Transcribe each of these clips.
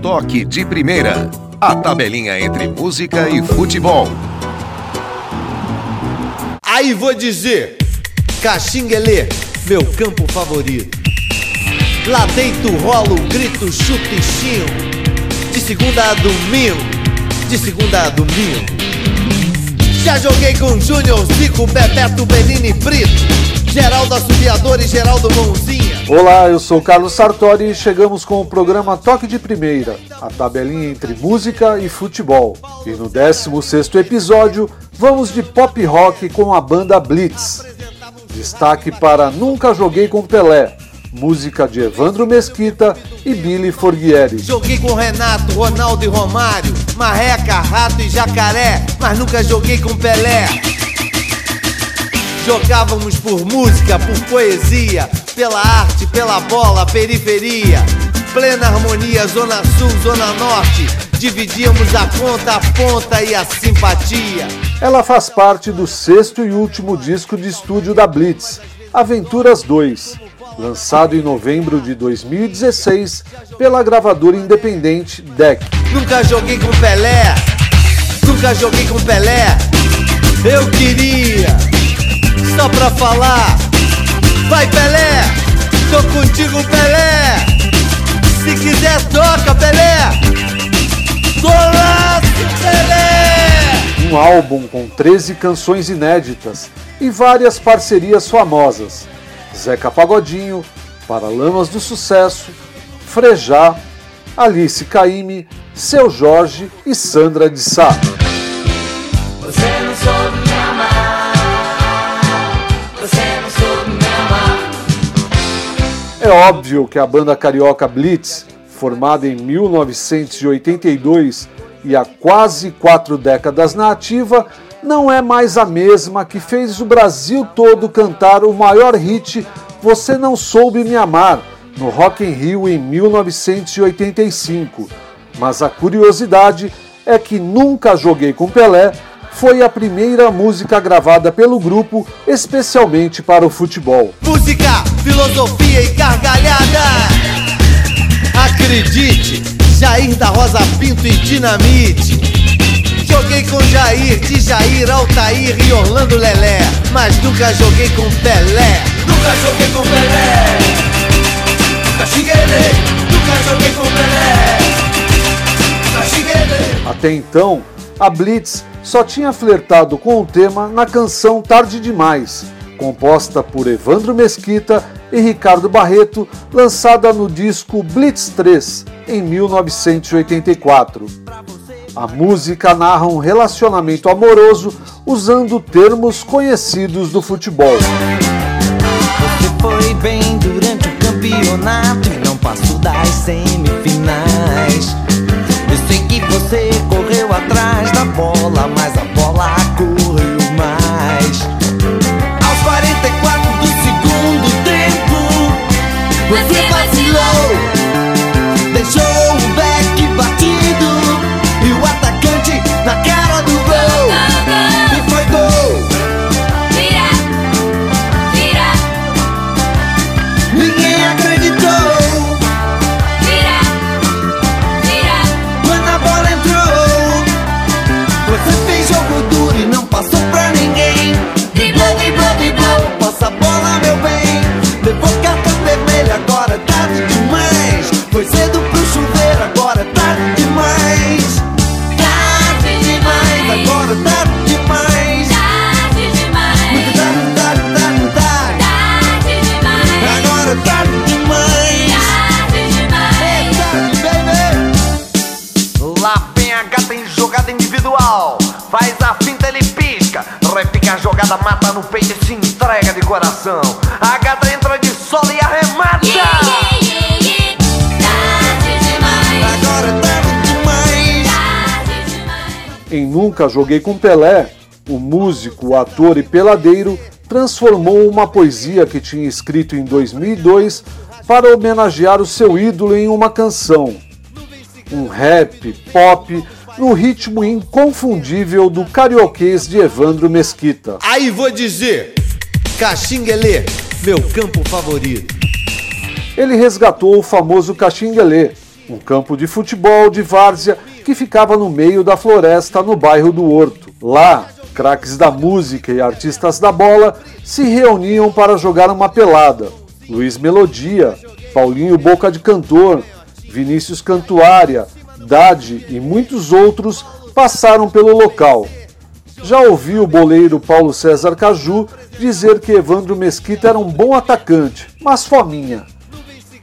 Toque de Primeira. A tabelinha entre música e futebol. Aí vou dizer, Caxinguelê, meu campo favorito. Lá dentro rolo, grito, chuto e xingo. De segunda a domingo, de segunda a domingo. Já joguei com Júnior, Zico, Bebeto, Benini, Brito, Geraldo Assobiador e Geraldo Mãozinha. Olá, eu sou Carlos Sartori e chegamos com o programa Toque de Primeira, a tabelinha entre música e futebol. E no 16º episódio, vamos de pop rock com a banda Blitz. Destaque para Nunca Joguei com Pelé, música de Evandro Mesquita e Billy Forghieri. Joguei com Renato, Ronaldo e Romário, Marreca, Rato e Jacaré, mas nunca joguei com Pelé. Jogávamos por música, por poesia, pela arte, pela bola, periferia. Plena harmonia, Zona Sul, Zona Norte. Dividíamos a conta, a ponta e a simpatia. Ela faz parte do sexto e último disco de estúdio da Blitz, Aventuras 2, lançado em novembro de 2016 pela gravadora independente DEC. Nunca joguei com Pelé, nunca joguei com Pelé. Eu queria, só pra falar, vai Pelé, tô contigo Pelé. Se quiser toca Pelé, golaço Pelé. Um álbum com 13 canções inéditas e várias parcerias famosas. Zeca Pagodinho, Paralamas do Sucesso, Frejá, Alice Caime, Seu Jorge e Sandra de Sá. É óbvio que a banda carioca Blitz, formada em 1982 e há quase quatro décadas na ativa, não é mais a mesma que fez o Brasil todo cantar o maior hit Você Não Soube Me Amar no Rock in Rio em 1985. Mas a curiosidade é que Nunca Joguei com Pelé foi a primeira música gravada pelo grupo especialmente para o futebol. Música, filosofia e gargalhada. Acredite, Jair da Rosa Pinto e Dinamite. Joguei com Jair, de Jair, Altair e Orlando Lelé. Mas nunca joguei com Pelé. Nunca joguei com Pelé. Nunca xinguei, nunca joguei com Pelé. Até então, a Blitz só tinha flertado com o tema na canção Tarde Demais, composta por Evandro Mesquita e Ricardo Barreto, lançada no disco Blitz 3 em 1984. A música narra um relacionamento amoroso usando termos conhecidos do futebol. Você foi bem durante o campeonato e não passou das semifinais. Eu sei que você Nunca Joguei com Pelé, o músico, ator e peladeiro transformou uma poesia que tinha escrito em 2002 para homenagear o seu ídolo em uma canção. Um rap, pop, no ritmo inconfundível do carioquês de Evandro Mesquita. Aí vou dizer, Caxinguelê, meu campo favorito. Ele resgatou o famoso Caxinguelê, um campo de futebol de várzea que ficava no meio da floresta no bairro do Horto. Lá, craques da música e artistas da bola se reuniam para jogar uma pelada. Luiz Melodia, Paulinho Boca de Cantor, Vinícius Cantuária, Dade e muitos outros passaram pelo local. Já ouvi o boleiro Paulo César Caju dizer que Evandro Mesquita era um bom atacante, mas fominha.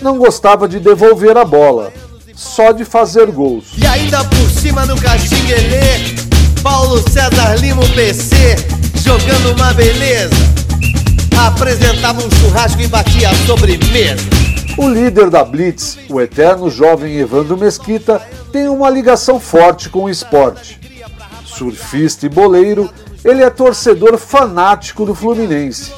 Não gostava de devolver a bola, só de fazer gols. E ainda por cima no Caxinguelê, Paulo César Lima, PC, jogando uma beleza. Apresentava um churrasco e batia a sobremesa. O líder da Blitz, o eterno jovem Evandro Mesquita, tem uma ligação forte com o esporte. Surfista e boleiro, ele é torcedor fanático do Fluminense.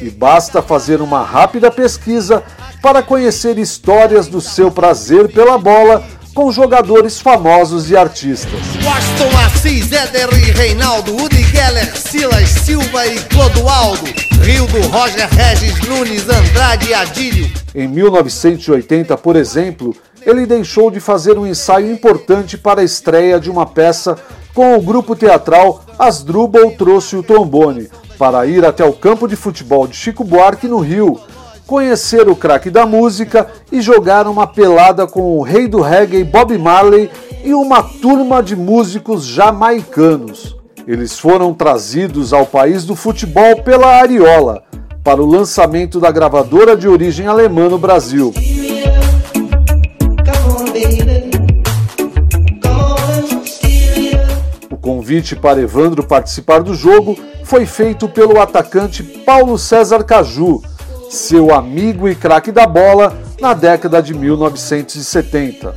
E basta fazer uma rápida pesquisa para conhecer histórias do seu prazer pela bola com jogadores famosos e artistas. Washington Assis, Éder e Reinaldo, Udi Geller, Silas Silva e Clodoaldo, Rio do Roger Regis Nunes, Andrade e Adílio. Em 1980, por exemplo, ele deixou de fazer um ensaio importante para a estreia de uma peça com o grupo teatral Asdrubal trouxe o trombone para ir até o campo de futebol de Chico Buarque no Rio, conhecer o craque da música e jogar uma pelada com o rei do reggae Bob Marley e uma turma de músicos jamaicanos. Eles foram trazidos ao país do futebol pela Ariola para o lançamento da gravadora de origem alemã no Brasil. O convite para Evandro participar do jogo foi feito pelo atacante Paulo César Caju, seu amigo e craque da bola na década de 1970.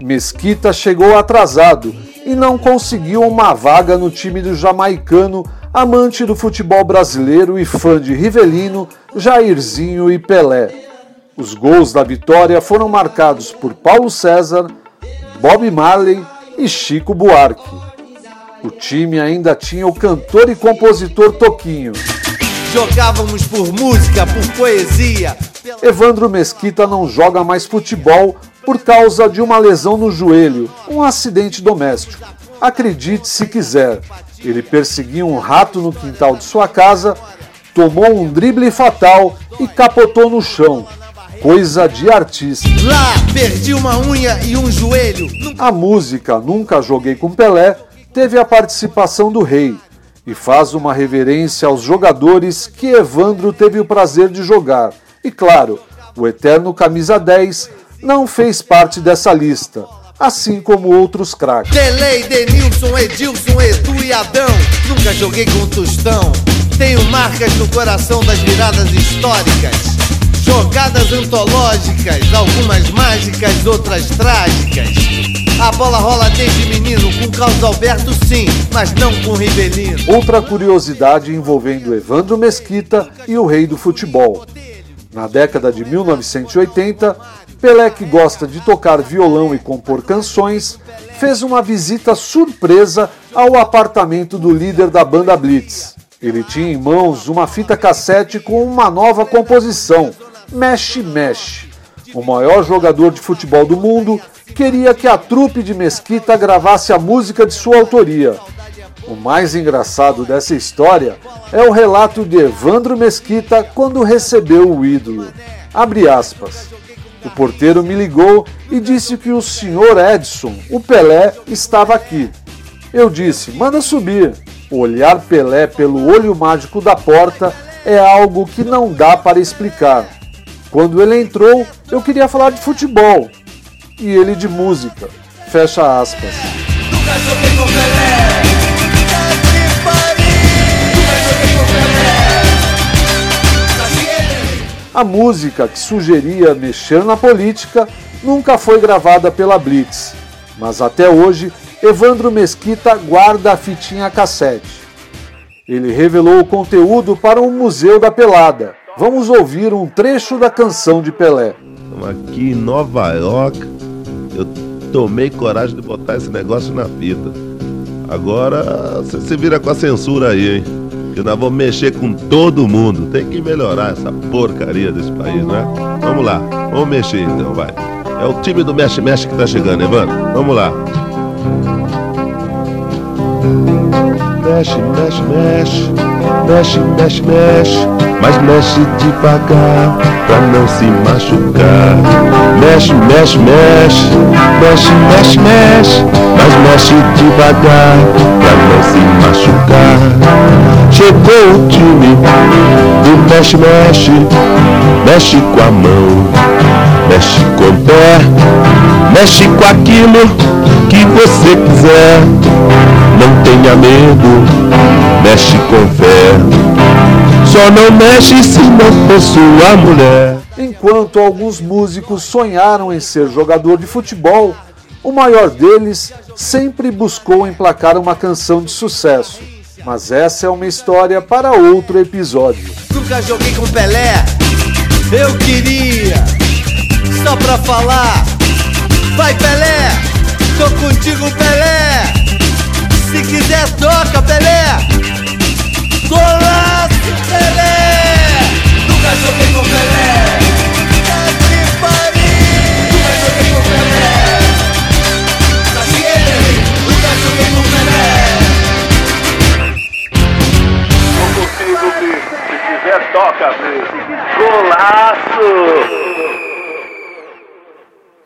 Mesquita chegou atrasado e não conseguiu uma vaga no time do jamaicano, amante do futebol brasileiro e fã de Rivelino, Jairzinho e Pelé. Os gols da vitória foram marcados por Paulo César, Bob Marley e Chico Buarque. O time ainda tinha o cantor e compositor Toquinho. Jogávamos por música, por poesia. Evandro Mesquita não joga mais futebol por causa de uma lesão no joelho, um acidente doméstico. Acredite se quiser, ele perseguia um rato no quintal de sua casa, tomou um drible fatal e capotou no chão. Coisa de artista. Lá perdi uma unha e um joelho. A música Nunca Joguei com Pelé teve a participação do rei e faz uma reverência aos jogadores que Evandro teve o prazer de jogar. E claro, o eterno camisa 10 não fez parte dessa lista, assim como outros craques. Delei, Denilson, Edilson, Edu e Adão. Nunca joguei com Tostão. Tenho marcas no coração das viradas históricas. Jogadas antológicas, algumas mágicas, outras trágicas. A bola rola desde menino, com Carlos Alberto sim, mas não com Rivelino. Outra curiosidade envolvendo Evandro Mesquita e o rei do futebol. Na década de 1980, Pelé, que gosta de tocar violão e compor canções, fez uma visita surpresa ao apartamento do líder da banda Blitz. Ele tinha em mãos uma fita cassete com uma nova composição, Mexe Mexe. O maior jogador de futebol do mundo queria que a trupe de Mesquita gravasse a música de sua autoria. O mais engraçado dessa história é o relato de Evandro Mesquita quando recebeu o ídolo. Abre aspas. O porteiro me ligou e disse que o senhor Edson, o Pelé, estava aqui. Eu disse: manda subir. Olhar Pelé pelo olho mágico da porta é algo que não dá para explicar. Quando ele entrou, eu queria falar de futebol e ele de música. Fecha aspas. A música que sugeria mexer na política nunca foi gravada pela Blitz, mas até hoje Evandro Mesquita guarda a fitinha cassete. Ele revelou o conteúdo para um museu da pelada. Vamos ouvir um trecho da canção de Pelé. Estamos aqui em Nova York. Eu tomei coragem de botar esse negócio na fita. Agora você se vira com a censura aí, hein? Que nós vamos mexer com todo mundo. Tem que melhorar essa porcaria desse país, né? Vamos lá, vamos mexer então, vai. É o time do mexe-mexe que tá chegando, Evandro. Vamos lá. Mexe, mexe, mexe, mexe, mexe, mexe, mas mexe devagar pra não se machucar. Mexe, mexe, mexe, mexe, mexe, mexe, mas mexe devagar pra não se machucar. Chegou o time do mexe, mexe, mexe com a mão, mexe com o pé, mexe com aquilo que você quiser. Não tenha medo, mexe com fé. Só não mexe se não for sua mulher. Enquanto alguns músicos sonharam em ser jogador de futebol, o maior deles sempre buscou emplacar uma canção de sucesso. Mas essa é uma história para outro episódio. Nunca joguei com Pelé, eu queria, só pra falar. Vai Pelé, tô contigo Pelé. Se quiser toca Pelé. Golaço Pelé. Nunca joguei com Pelé. Tá que pariu. Nunca joguei com Pelé. Caxinguele. Nunca joguei com Pelé.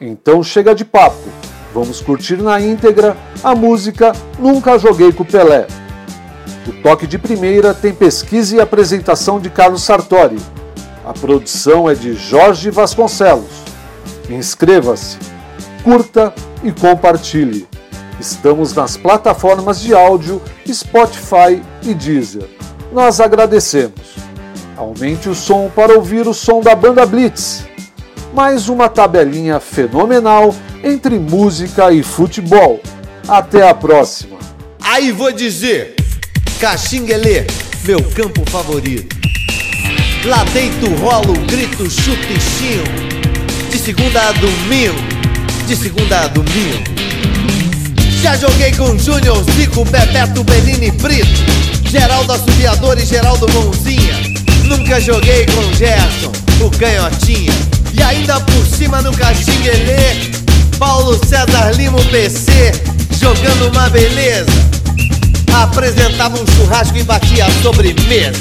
Então chega de papo. Vamos curtir na íntegra a música Nunca Joguei com Pelé. O toque de primeira tem pesquisa e apresentação de Carlos Sartori. A produção é de Jorge Vasconcelos. Inscreva-se, curta e compartilhe. Estamos nas plataformas de áudio Spotify e Deezer. Nós agradecemos. Aumente o som para ouvir o som da banda Blitz. Mais uma tabelinha fenomenal entre música e futebol. Até a próxima. Aí vou dizer, Caxinguelê, meu campo favorito. Lá dentro rolo, grito, chuto e chinho. De segunda a domingo, de segunda a domingo. Já joguei com Júnior, Zico, Bebeto, Benini, Brito. Geraldo Assobiador e Geraldo Mãozinha. Nunca joguei com Gerson, o canhotinha. E ainda por cima no Caxinguelê, Paulo César Lima, o PC, jogando uma beleza. Apresentava um churrasco e batia a sobremesa.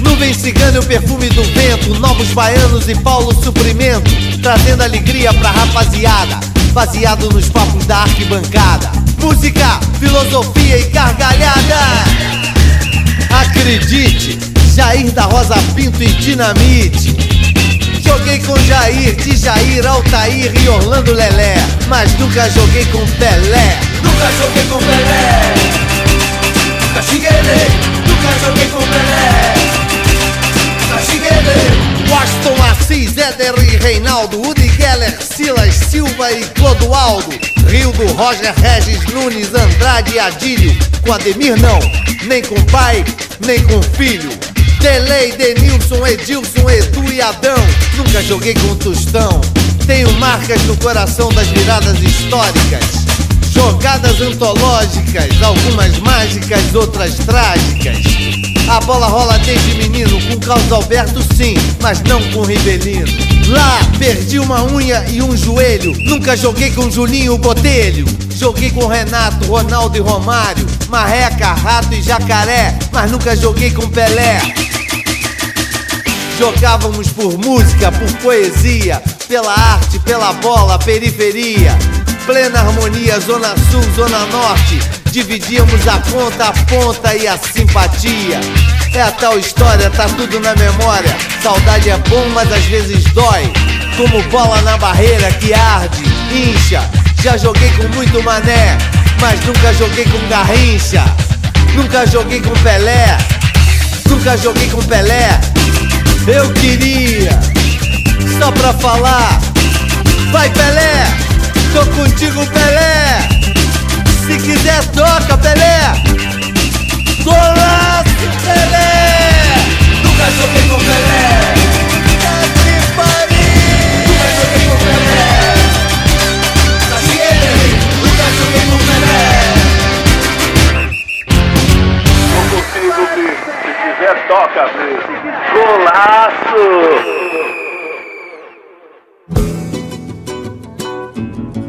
Nuvem cigana e o perfume do vento, novos baianos e Paulo Suprimento, trazendo alegria pra rapaziada, baseado nos papos da arquibancada. Música, filosofia e gargalhada. Acredite, Jair da Rosa Pinto e Dinamite. Joguei com Jair, de Jair, Altair e Orlando Lelé, mas nunca joguei com Pelé. Nunca joguei com Pelé. Caxinguele. Nunca joguei com Pelé. Caxinguele. Washington Assis, Éder e Reinaldo, Udi Geller, Silas Silva e Clodoaldo, Rildo, Roger Regis, Nunes, Andrade e Adílio, com Ademir não, nem com pai, nem com filho. Delei, Denilson, Edilson, Edu e Adão, nunca joguei com Tostão. Tenho marcas no coração das viradas históricas. Jogadas antológicas, algumas mágicas, outras trágicas. A bola rola desde menino, com Carlos Alberto sim, mas não com Ribelino. Lá, perdi uma unha e um joelho, nunca joguei com Juninho Botelho. Joguei com Renato, Ronaldo e Romário, Marreca, Rato e Jacaré, mas nunca joguei com Pelé. Jogávamos por música, por poesia, pela arte, pela bola, periferia. Plena harmonia, Zona Sul, Zona Norte. Dividíamos a ponta, a ponta e a simpatia. É a tal história, tá tudo na memória. Saudade é bom, mas às vezes dói. Como bola na barreira que arde, incha. Já joguei com muito mané, mas nunca joguei com garrincha. Nunca joguei com Pelé, nunca joguei com Pelé. Eu queria, só pra falar. Vai Pelé, tô contigo Pelé. Se quiser toca Pelé. Golaço Pelé.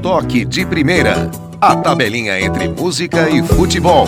Toque de primeira. A tabelinha entre música e futebol.